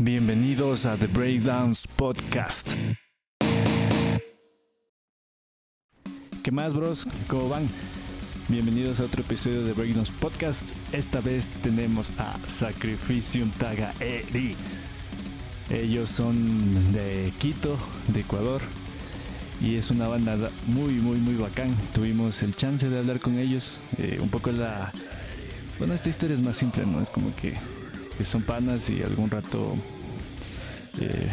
Bienvenidos a The Breakdowns Podcast. ¿Qué más, bros? ¿Cómo van? Bienvenidos a otro episodio de Breakdowns Podcast. Esta vez tenemos a Sacrificium Tagaeri. Ellos son de Quito, de Ecuador. Y es una banda muy, muy, muy bacán. Tuvimos el chance de hablar con ellos. Eh, un poco la... Bueno, esta historia es más simple, ¿no? Es como que, que son panas y algún rato eh,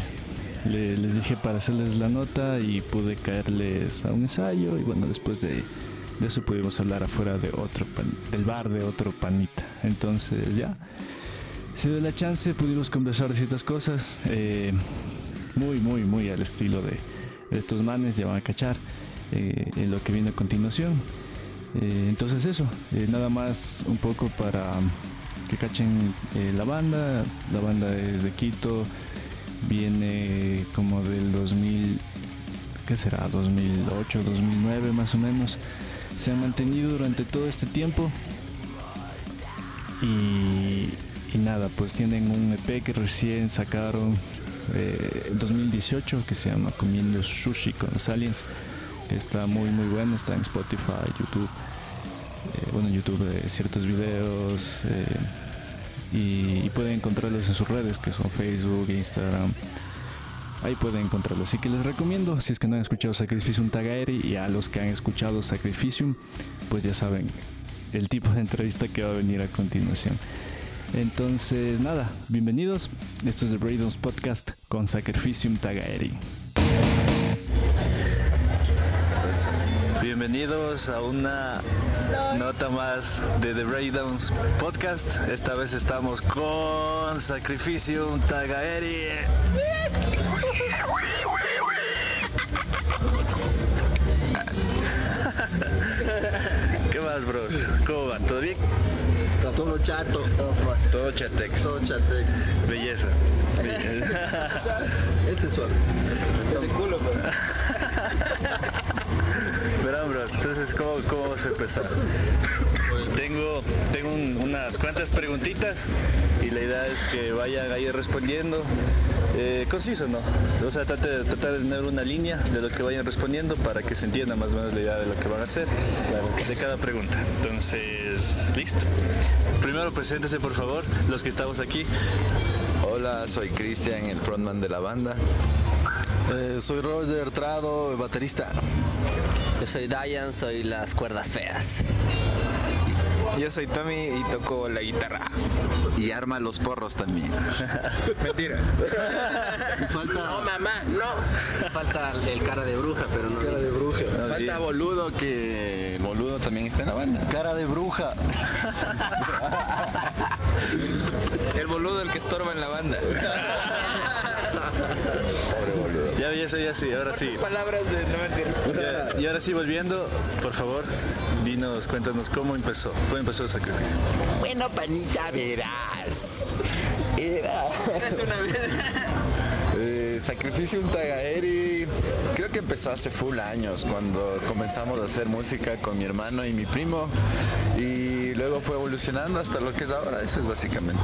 le- les dije para hacerles la nota y pude caerles a un ensayo. Y bueno, después de, eso pudimos hablar afuera de otro pan- del bar de otro panita. Entonces ya se dio la chance, pudimos conversar de ciertas cosas, eh, muy, muy, muy al estilo de, estos manes, ya van a cachar eh, en lo que viene a continuación. Entonces eso, nada más un poco para que cachen eh, la banda, la banda es de Quito, viene como del 2000, ¿qué será? 2008, 2009 más o menos. Se han mantenido durante todo este tiempo y, nada, pues tienen un EP que recién sacaron eh, en 2018 que se llama Comiendo Sushi con los Aliens. que Está muy muy bueno, está en Spotify, YouTube. Eh, bueno, en YouTube eh, ciertos videos eh, y, y pueden encontrarlos en sus redes que son Facebook, Instagram. Ahí pueden encontrarlo. Así que les recomiendo, si es que no han escuchado Sacrificium Tagaeri y a los que han escuchado Sacrificium, pues ya saben el tipo de entrevista que va a venir a continuación. Entonces, nada, bienvenidos. Esto es The Braidons Podcast con Sacrificium Tagaeri. Bienvenidos a una nota más de The Breakdowns Podcast. Esta vez estamos con Sacrificium Tagaeri. ¿Qué más, bros? ¿Cómo van? ¿Todo bien? Todo chato, Todo chatex. todo chatex. Belleza. Este es suave. Este culo, Verán, bros, entonces, ¿cómo, cómo vamos a empezar? Tengo, tengo un- unas cuantas preguntitas y la idea es que vayan ahí respondiendo. Eh, conciso, ¿no? O sea, tratar de tener una línea de lo que vayan respondiendo para que se entienda más o menos la idea de lo que van a hacer de cada pregunta. Entonces, listo. Primero, preséntese, por favor, los que estamos aquí. Hola, soy Cristian, el frontman de la banda. Eh, soy Roger Trado, baterista. Yo soy Diane, soy las cuerdas feas. Yo soy Tommy y toco la guitarra. Y arma los porros también. Mentira. Falta mamá, no. Falta el cara de bruja, pero no. cara de bruja. Falta Boludo, que Boludo también está en la banda. Cara de bruja. El boludo el que estorba en la banda. Ya, ya soy así, ahora sí. Palabras de no mentira. Ya, y ahora sí, volviendo, por favor, dinos, cuéntanos cómo empezó. ¿Cómo empezó el sacrificio? Bueno, panita, verás. Era. Eh, Sacrificio un Tagaeri. Creo que empezó hace full años cuando comenzamos a hacer música con mi hermano y mi primo. Y luego fue evolucionando hasta lo que es ahora. Eso es básicamente.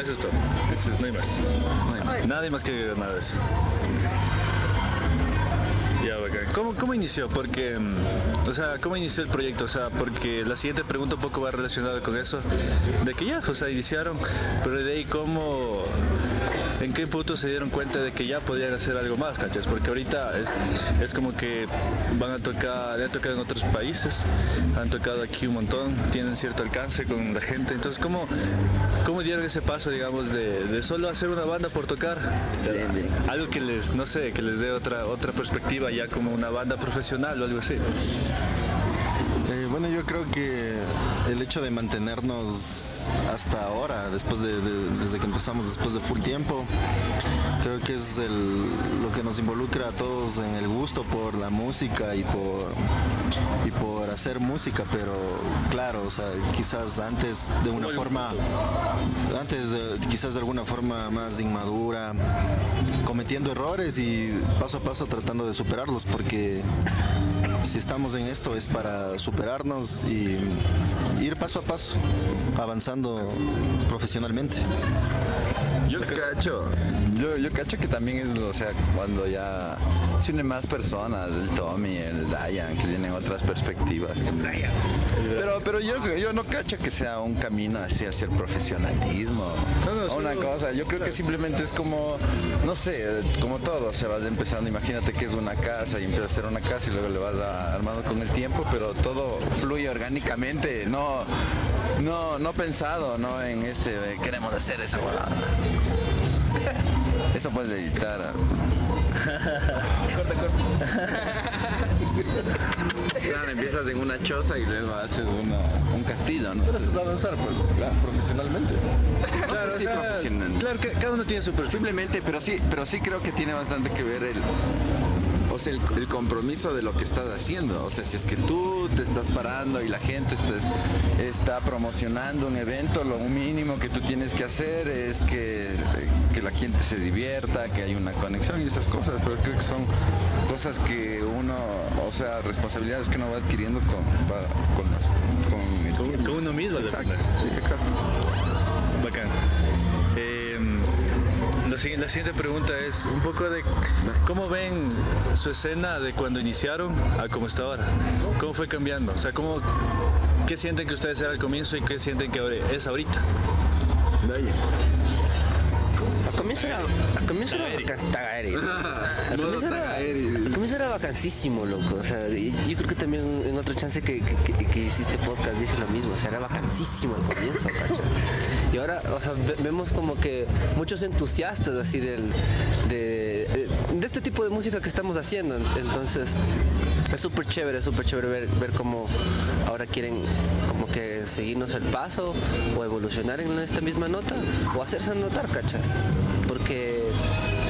Eso es todo. Eso es, no hay más. Nadie más que agregar nada de eso. ¿Cómo, ¿Cómo inició? Porque, mm, o sea, ¿cómo inició el proyecto? O sea, porque la siguiente pregunta un poco va relacionada con eso, de que ya, o sea, iniciaron, pero de ahí, ¿cómo, en qué punto se dieron cuenta de que ya podían hacer algo más, cachas? Porque ahorita es, es como que van a tocar, han tocado en otros países, han tocado aquí un montón, tienen cierto alcance con la gente, entonces, ¿cómo, cómo dieron ese paso, digamos, de, de solo hacer una banda por tocar? Algo que les, no sé, que les dé otra, otra perspectiva ya como una banda profesional o algo así. Eh, bueno, yo creo que el hecho de mantenernos hasta ahora, después de, de- desde que empezamos, después de full tiempo, creo que es el- lo que nos involucra a todos en el gusto por la música y por y por hacer música, pero claro, o sea, quizás antes de una forma, antes de- quizás de alguna forma más inmadura, cometiendo errores y paso a paso tratando de superarlos, porque si estamos en esto es para superarnos y ir paso a paso, avanzando profesionalmente. Yo cacho, yo, yo cacho que también es, o sea, cuando ya se unen más personas, el Tommy, el Dayan, que tienen otras perspectivas. Pero, pero yo, yo no cacho que sea un camino así hacia el profesionalismo o una cosa. Yo creo que simplemente es como, no sé, como todo, se vas empezando. Imagínate que es una casa y empieza a ser una casa y luego le vas a- armando con el tiempo, pero todo fluye orgánicamente, no, no, no pensado, no en este, eh, queremos hacer esa huevada. Eso puedes editar. Claro, empiezas en una choza y luego haces una, un castillo, ¿no? Pero eso es avanzar pues, profesionalmente. Claro, o sea, profesional. claro que cada uno tiene su perfil. Simplemente, pero sí, pero sí creo que tiene bastante que ver el, o sea, el, el compromiso de lo que estás haciendo. O sea, si es que tú te estás parando y la gente está, está promocionando un evento, lo mínimo que tú tienes que hacer es que, que la gente se divierta, que haya una conexión y esas cosas. Pero creo que son cosas que uno, o sea, responsabilidades que uno va adquiriendo con, va- con, con el uno mismo. Exacto, sí, exacto. Bacán. La, sigui- la siguiente pregunta es un poco de cómo ven su escena de cuando iniciaron a cómo está ahora. ¿Cómo fue cambiando? O sea, ¿cómo, ¿qué sienten que ustedes eran al comienzo y qué sienten que es ahorita? Al comienzo era, al comienzo era. Al comienzo era, comienzo era vacancísimo, loco. O sea, y- yo creo que también en otro chance que, que, que- que hiciste podcast dije lo mismo. O sea, era vacancísimo al comienzo, ¿cachai? Y ahora, o sea, ve- vemos como que muchos entusiastas así del, de, de este tipo de música que estamos haciendo. Entonces, es súper chévere, súper chévere ver, ver cómo ahora quieren como que seguirnos el paso o evolucionar en esta misma nota o hacerse notar, ¿cachas? Porque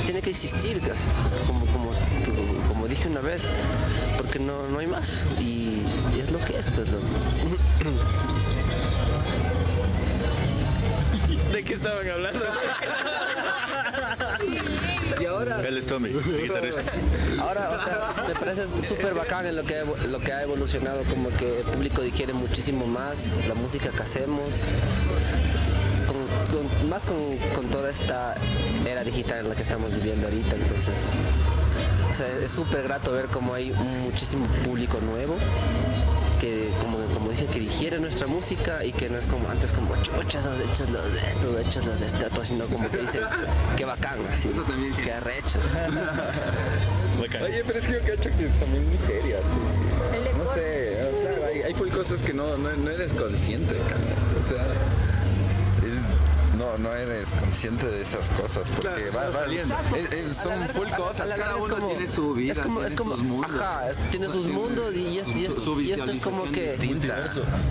tiene que existir, casi, como, como, como dije una vez, porque no, no hay más y, y es lo que es, pues. loco. ¿De qué estaban hablando? Y ahora... Él es Tommy, el guitarrista. Ahora, o sea, me parece súper bacán en lo que, lo que ha evolucionado, como que el público digiere muchísimo más la música que hacemos, con- más con, con toda esta era digital en la que estamos viviendo ahorita, entonces, o sea, es súper grato ver cómo hay muchísimo público nuevo que como, como dije que digiere nuestra música y que no es como antes como chuchas los hechos los de esto hechos los de este otro sino como que dicen qué bacán así Eso también sí. qué arrecho. Oye, pero es que yo cacho que también es muy seria. No sé, claro, hay, hay full cosas que no, no, no eres consciente, cabrón. O sea, no, no eres consciente de esas cosas porque Claro, va- está va- saliendo. es- es- A la son larga- full cosas, cada es uno como- tiene su vida, es como, es tiene como sus mundos. ajá, es- tiene sus mundos y, y, es- y es- Su y esto es como que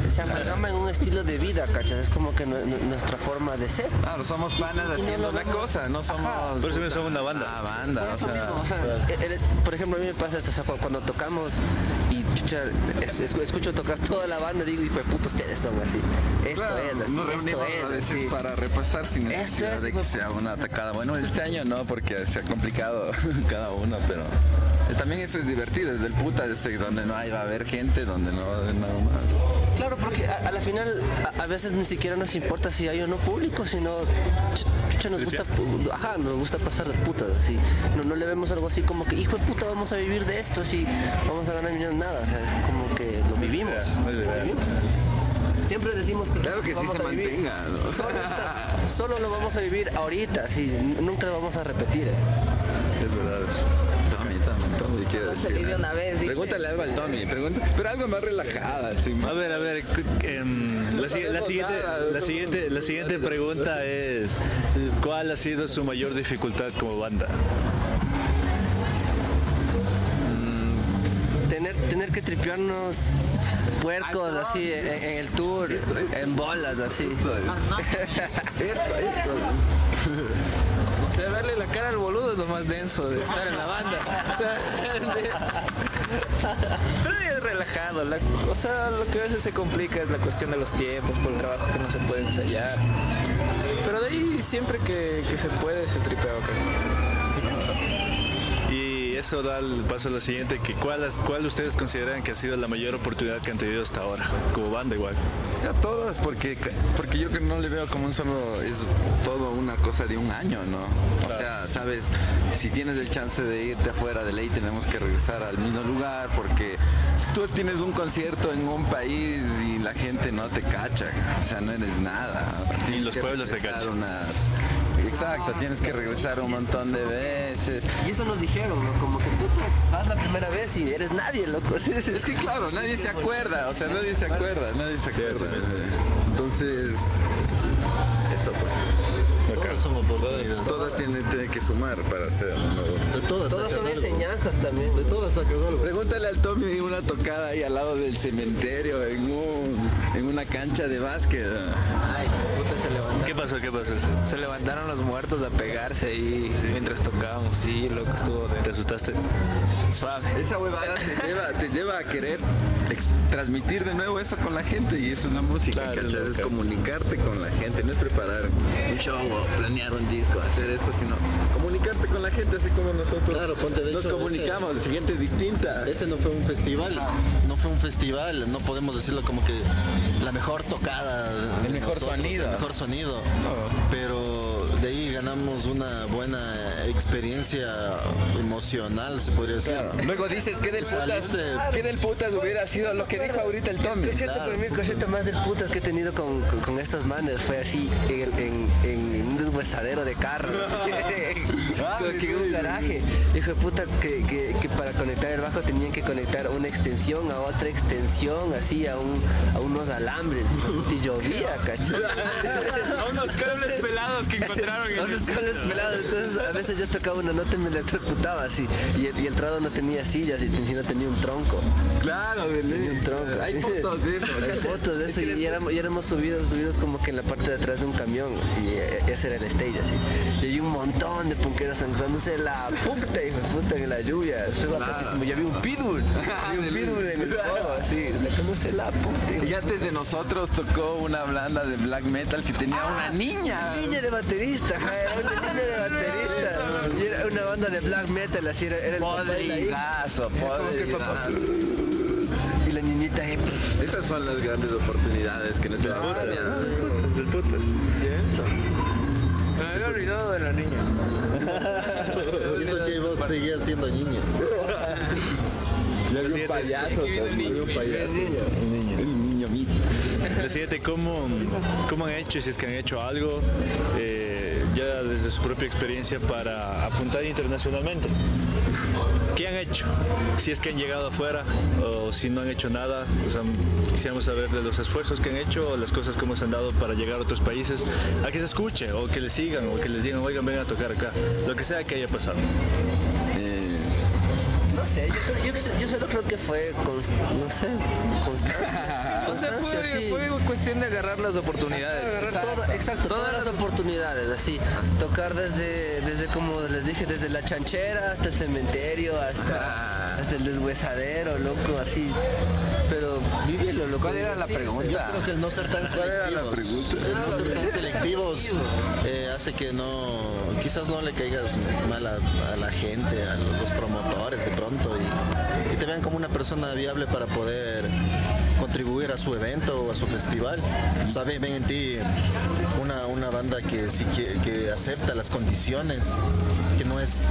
se amalgama en un estilo de vida, ¿cachas? Es como que nu- nu- nuestra forma de ser. Claro, somos panas y no haciendo una vemos. cosa, no somos. Por eso somos una banda. Ah, banda, Por o eso sea. mismo, o sea, el- el- por ejemplo, a mí me pasa esto, o sea, cu- cuando tocamos y chucha, es- es- escucho tocar toda la banda, digo, hijo de puta, ustedes son así. Esto Claro, es así, esto es así. para repasar sin Esto necesidad es, de que sea una atacada. Bueno, este año no, porque se ha complicado cada uno, pero también eso es divertido, es del puta, es eh, donde no hay, va a haber gente, donde no va a haber nada más. Claro, porque a, a la final a, a veces ni siquiera nos importa si hay o no público, sino ch- chucha, nos gusta, ajá, nos gusta pasar de putas, así. No, no le vemos algo así como que, hijo de puta, vamos a vivir de esto, así, vamos a ganar millones, nada, o sea, es como que lo vivimos. Siempre decimos que, Claro que sí se mantenga, ¿no? Solo, lo vamos a vivir ahorita, sí, nunca lo vamos a repetir. eh. Es verdad eso. Tommy, Tommy, Tommy, quiero se decir. vive una vez. Pregúntale algo al Tommy, pregunta, pero algo más relajada, así. A ver, a ver, em, la siguiente, la, siguiente, la siguiente pregunta es, ¿cuál ha sido su mayor dificultad como banda? Tener, que tripearnos puercos así en, en el tour, en bolas así. O sea, verle la cara al boludo es lo más denso de estar en la banda. Pero es relajado. la- o sea, lo que a veces se complica es la cuestión de los tiempos, por el trabajo que no se puede ensayar. Pero de ahí siempre que, que se puede se tripea, ok. Y eso da el paso a la siguiente, que ¿cuál, ¿cuál ustedes consideran que ha sido la mayor oportunidad que han tenido hasta ahora? Como banda igual. O sea, todas, porque, porque yo que no le veo como un solo, es todo una cosa de un año, ¿no? O sea, sabes, si tienes el chance de irte afuera de ley, tenemos que regresar al mismo lugar, porque si tú tienes un concierto en un país y la gente no te cacha, o sea, no eres nada. Y los pueblos te cachan. Unas, Exacto, tienes que regresar un montón de veces. Y eso nos dijeron, ¿no? Como que tú vas la primera vez y eres nadie, loco. Es que claro, nadie se acuerda, o sea, nadie se acuerda, nadie se acuerda. Entonces, eso pues. Todas somos oportunidades. Todas tienen, tienen que sumar para hacer. De todas Todas son algo. enseñanzas también. De todas sacas algo. Pregúntale al Tommy una tocada ahí al lado del cementerio en, un, en una cancha de básquet. Se levantaron. ¿Qué pasó? ¿Qué pasó? Se levantaron los muertos a pegarse ahí mientras tocábamos. Sí, loco, estuvo ¿Te de asustaste? suave. Esa huevada te lleva, te lleva a querer transmitir de nuevo eso con la gente y es una música, Claro, es comunicarte con la gente, no es preparar un show o planear un disco, hacer esto, sino comunicarte con la gente así como nosotros Claro, ponte, de nos hecho, comunicamos, de gente distinta. Ese no fue un festival, no fue un festival, no podemos decirlo como que la mejor tocada, El mejor sonido. mejor sonido, pero de ahí ganamos una buena experiencia emocional, se podría decir. Luego dices que del putas, que del putas hubiera sido lo que dijo ahorita el Tommy. Es cierto, Claro. para mí el concierto más del putas que he tenido con, con, con estos manes fue así en, en, en un deshuesadero de carros. Que un garaje. De puta que, que, que para conectar el bajo tenían que conectar una extensión a otra extensión, así a, un, a unos alambres. Y llovía, ¿cachai? A unos cables pelados que encontraron en A unos cables pelados, entonces a veces yo tocaba una nota y me electrocutaba así. Y el, y el trado no tenía sillas y sino tenía un tronco. Claro, Tenía un tronco. hay fotos de eso. Hay fotos de eso y, y éramos, y éramos subidos, subidos como que en la parte de atrás de un camión, así, eh, ese era el stage, así. Y hay un montón de punqueros anclándose la puta, hijo de puta, en la lluvia. Fue bacasísimo. Yo vi un pitbull, vi un pitbull en el fuego, así, conoce la puta. Y antes de nosotros tocó una banda de black metal que tenía una niña. Una niña de baterista, era una niña de baterista. Y era una banda de black metal, así era, era el. Podridazo, podridazo. Y la niñita ahí. Esas son las grandes oportunidades que nos Del putas. Del putas. Me había olvidado de la niña. Eso que vos seguías siendo niña. La siguiente, Un payaso. El niño mito. la siguiente, ¿cómo, ¿cómo han hecho, si es que han hecho algo, eh, ya desde su propia experiencia para apuntar internacionalmente? ¿Qué han hecho? Si es que han llegado afuera o si no han hecho nada, o sea, quisiéramos saber de los esfuerzos que han hecho o las cosas como se han dado para llegar a otros países, a que se escuche o que les sigan o que les digan, oigan, vengan a tocar acá, lo que sea que haya pasado. Eh, No sé, yo, creo- yo, yo solo creo que fue, cons- no sé, constancia. O sea, fue, sí. fue cuestión de agarrar las oportunidades. Agarrar todo- exacto, todas las oportunidades, así. Tocar desde, desde como les dije, desde la chanchera hasta el cementerio, hasta, hasta el deshuesadero, loco, así. Pero vívelo, loco. ¿Cuál era la pregunta? Yo creo que el no ser tan ¿Cuál era la selectivos, pregunta? el no ser tan selectivos eh, hace que no, quizás no le caigas mal a, a la gente, a los promotores de pronto y, y te vean como una persona viable para poder contribuir a su evento o a su festival. O sea, ven, ven en ti una, una banda que sí que, que acepta las condiciones, que no es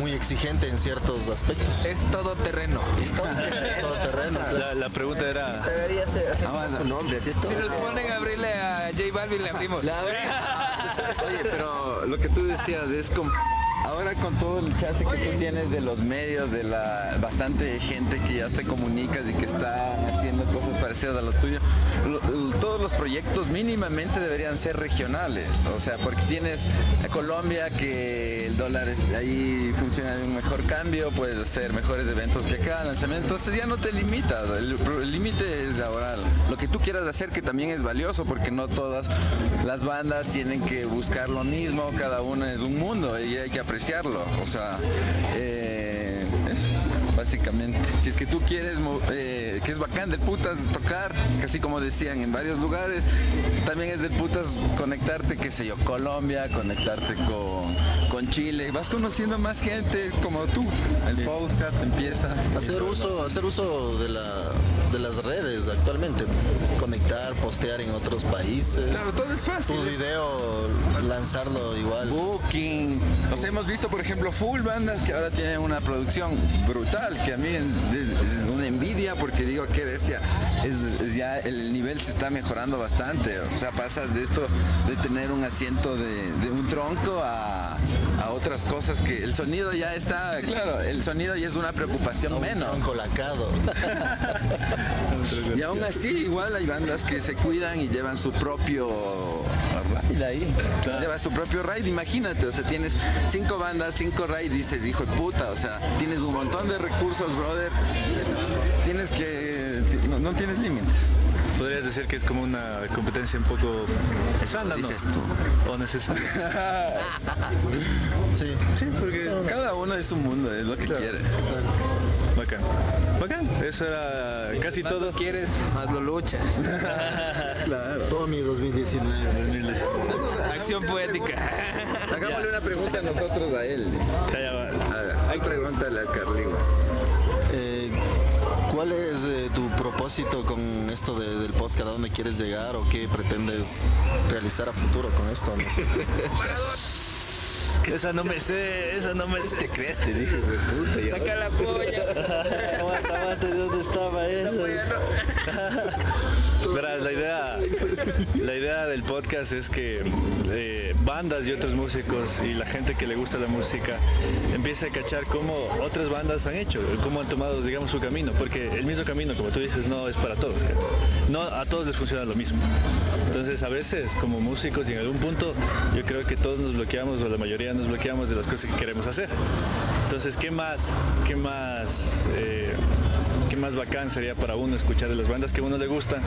muy exigente en ciertos aspectos. Es todo terreno. Es todo Es todo terreno. claro. La, la pregunta era, Debería ser hacer su nombre, todo. Si nos ponen a abrirle a J Balvin, le abrimos. La. Oye, pero lo que tú decías es como ahora con todo el chance que tú tienes de los medios, de la bastante gente que ya te comunicas y que está haciendo cosas parecidas a lo tuyo, todos los proyectos mínimamente deberían ser regionales, o sea, porque tienes a Colombia que el dólar es- ahí funciona de un mejor cambio, puedes hacer mejores eventos que acá, lanzamientos, entonces ya no te limitas, el límite es ahora lo que tú quieras hacer que también es valioso porque no todas las bandas tienen que buscar lo mismo, cada una es un mundo y hay que apreciarlo, o sea, eh, básicamente. Si es que tú quieres, eh, que es bacán del putas tocar, casi como decían en varios lugares, también es del putas conectarte, qué sé yo, Colombia, conectarte con, con Chile, vas conociendo más gente como tú. El podcast empieza. Hacer uso, hacer uso de, la, de las redes actualmente, conectar, postear en otros países. Claro, todo es fácil. Tu video, lanzarlo igual. Booking. O hemos visto, por ejemplo, full bandas que ahora tienen una producción brutal, que a mí es una envidia porque digo, qué bestia. Es, ya el nivel se está mejorando bastante. O sea, pasas de esto de tener un asiento de, un tronco a, otras cosas que el sonido ya está, claro, el sonido ya es una preocupación menos. Colacado. y aún así, igual hay bandas que se cuidan y llevan su propio raid ahí. Llevas tu propio raid, imagínate, o sea, tienes cinco bandas, cinco raid, dices, hijo de puta, o sea, tienes un montón de recursos, brother. Tienes que. no, tienes límites. Podrías decir que es como una competencia un poco sana, ¿no? O necesaria. sí. Sí, porque cada uno es un mundo, es lo que quiere. Bacán. Bacán. Eso era casi más todo. Lo quieres, más lo luchas. claro. Todo mi 2019. Acción poética. Hagámosle una pregunta a nosotros a él. Ya, va. hay pregúntale a Carlín. ¿Cuál es eh, tu propósito con esto del podcast? ¿A dónde quieres llegar o qué pretendes realizar a futuro con esto? Esa no me sé, esa no me sé. ¿Te crees? Te dije, puta. Saca la polla. aguanta, aguanta, ¿de dónde estaba eso? Verás, la idea, la idea del podcast es que eh, bandas y otros músicos y la gente que le gusta la música empiece a cachar cómo otras bandas han hecho, cómo han tomado, digamos, su camino, porque el mismo camino, como tú dices, no es para todos. No a todos les funciona lo mismo. Entonces, a veces, como músicos y en algún punto, yo creo que todos nos bloqueamos o la mayoría nos bloqueamos de las cosas que queremos hacer. Entonces, ¿qué más? ¿Qué más? Eh, más bacán sería para uno escuchar de las bandas que a uno le gustan.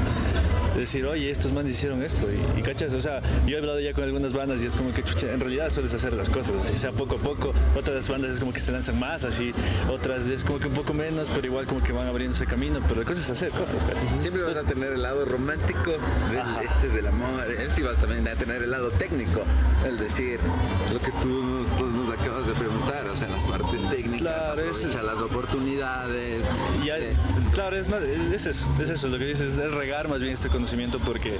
Decir, oye, estos manes hicieron esto. Y, cachas, o sea, yo he hablado ya con algunas bandas y es como que, chucha, en realidad sueles hacer las cosas, así sea poco a poco. Otras bandas es como que se lanzan más, así. Otras es como que un poco menos, pero igual como que van abriendo ese camino. Pero la cosa es hacer cosas, cachas. Siempre vas a tener el lado romántico, del, este es del amor. Él sí vas también a tener el lado técnico, el decir lo que tú nos, acabas de preguntar, o sea, las partes técnicas, claro, aprovechar las oportunidades. Ya es, Claro, es, es, eso, es eso, lo que dices, es regar más bien este conocimiento porque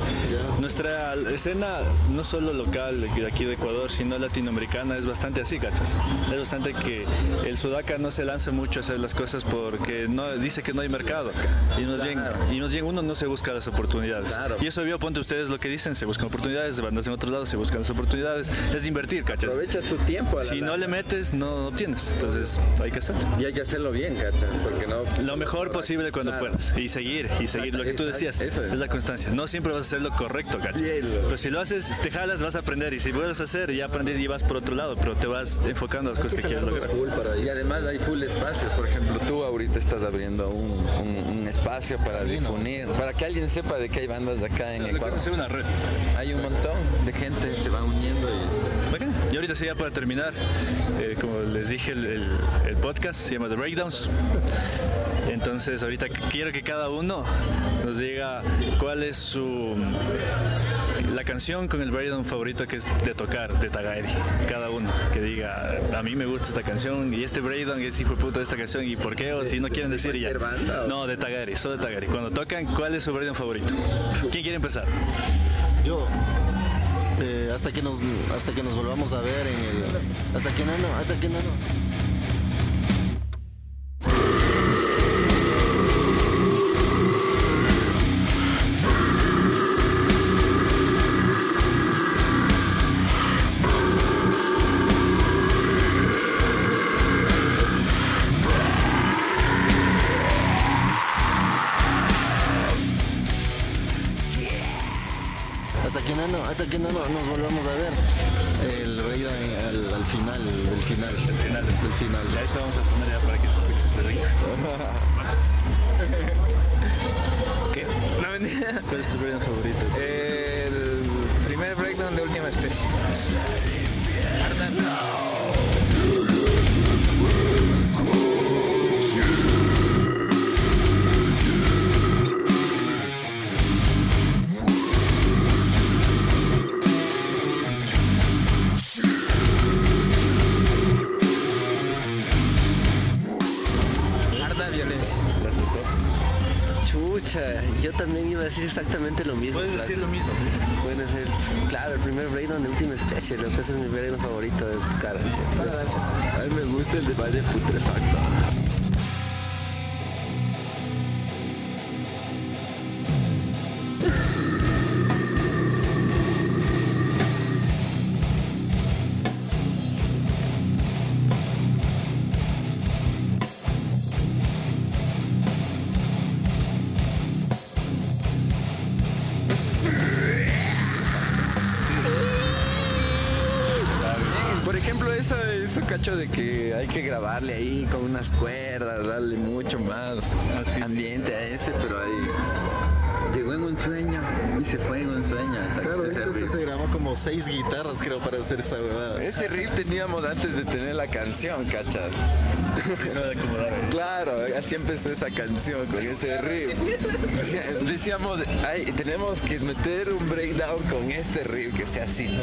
nuestra escena, no solo local de aquí de Ecuador, sino latinoamericana, es bastante así, ¿cachas? Es bastante que el sudaca no se lanza mucho a hacer las cosas porque no dice que no hay mercado y más, bien, y más bien uno no se busca las oportunidades. Y eso vio, ponte ustedes lo que dicen, se buscan oportunidades, de bandas en otros lados se buscan las oportunidades, es invertir, ¿cachas? Aprovechas tu tiempo. si no le metes, no obtienes, entonces hay que hacerlo. Y hay que hacerlo bien, ¿cachas? Porque no... Lo mejor posible cuando puedas. Y seguir, y seguir. Lo que tú decías, es. la constancia. No siempre vas a hacer lo correcto, ¿cachas? Pero si lo haces, te jalas, vas a aprender. Y si vuelves a hacer, ya aprendes y vas por otro lado. Pero te vas enfocando a las cosas que quieres lograr. y además hay full espacios. Por ejemplo, tú ahorita estás abriendo un, espacio para difundir, para que alguien sepa de que hay bandas de acá en Ecuador. hacer una red. Hay un montón de gente, se va uniendo y... Y ahorita sería para terminar, eh, como les dije, el, el podcast se llama The Breakdowns. Entonces ahorita quiero que cada uno nos diga cuál es su la canción con el breakdown favorito que es de tocar de Tagaeri. Cada uno que diga, a mí me gusta esta canción y este breakdown es hijo de puta de esta canción y por qué o si no quieren decir ya. No, de Tagaeri, solo de Tagaeri. Cuando tocan, ¿cuál es su breakdown favorito? ¿Quién quiere empezar? Yo. Eh, hasta que nos hasta que nos volvamos a ver en el hasta que no, hasta que no. hasta Entonces. yo también iba a decir exactamente lo mismo. Puedes decir lo mismo primer breakdown de última especie, loco. Ese es mi breakdown favorito de tu cara. A mí me gusta el de Valle Putrefacto. De que hay que grabarle ahí con unas cuerdas, darle mucho más ambiente a ese, pero ahí llegó en un sueño y se fue en un sueño. Claro, de hecho se grabó como seis guitarras creo para hacer esa huevada. Ese riff teníamos antes de tener la canción, cachas. Claro, así empezó esa canción con ese riff. Decía- Decíamos, "Ay, tenemos que meter un breakdown con este riff que sea así.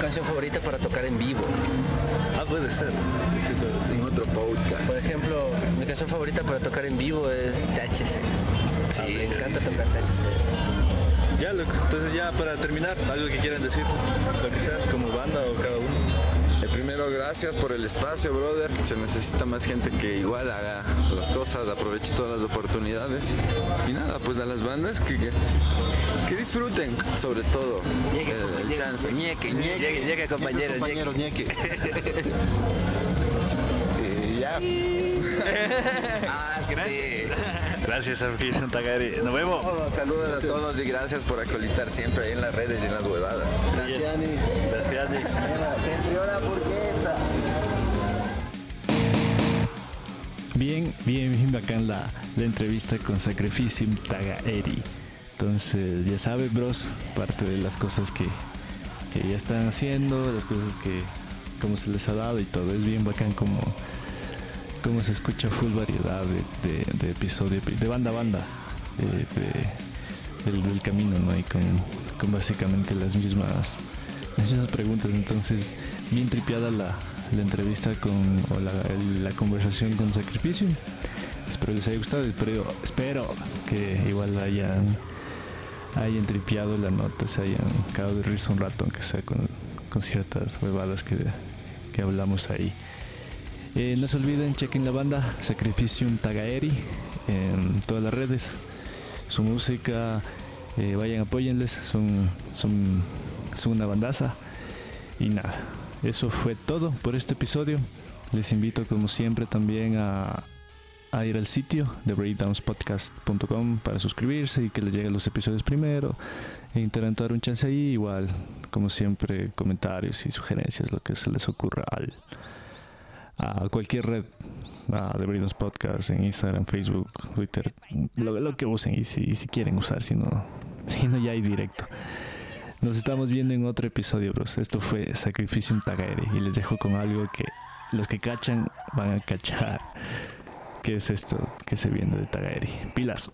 Canción favorita para tocar en vivo. Ah, puede ser. En otro podcast. Por ejemplo, mi canción favorita para tocar en vivo es THC. Sí, me encanta tocar THC. Ya, loco. Entonces ya para terminar, algo que quieran decir, lo que sea, como banda o cada uno. Eh, primero, gracias por el espacio, brother. Se necesita más gente que igual haga las cosas, aproveche todas las oportunidades. Y nada, pues a las bandas que, que, que disfruten, sobre todo. Ñeque, el, chance. Ñeque, ñeque. Llega, llega compañeros. Compañeros, ñeque. Eh, ya. Ah. Gracias, Sacrificio Tagari. Nos vemos. Saludos a todos y gracias por acolitar siempre ahí en las redes y en las huevadas. Gracias, Ani. Gracias. Bien, bien, bien bacán la, la entrevista con Sacrificium Tagaeri. Entonces, ya sabes, bros, parte de las cosas que, que ya están haciendo, las cosas que, como se les ha dado y todo. Es bien bacán como, como se escucha full variedad de, de, de episodio, de banda a banda, de- de- del, camino, ¿no? Y con, con básicamente las mismas, las mismas preguntas. Entonces, bien tripeada la, la entrevista con, o la, la conversación con Sacrificio. Espero les haya gustado, espero, espero que igual hayan, hayan tripeado la nota, se hayan cagado de risa un rato, aunque sea con, con ciertas huevadas que, que hablamos ahí. Eh, no se olviden, chequen la banda Sacrificium Tagaeri en todas las redes. Su música, eh, vayan, apóyenles, son, son, son una bandaza. Y nada, eso fue todo por este episodio. Les invito como siempre también a, a ir al sitio de breakdownspodcast.com para suscribirse y que les lleguen los episodios primero e interactuar un chance ahí. Igual, como siempre, comentarios y sugerencias, lo que se les ocurra al, a cualquier red de Breakdowns Podcast en Instagram, Facebook, Twitter, lo, lo que usen y si, y si quieren usar, si no, si no ya hay directo. Nos estamos viendo en otro episodio, bros. Esto fue Sacrificium Tagaere y les dejo con algo que los que cachan van a cachar. ¿Qué es esto que se viene de Tagaeri? Pilas.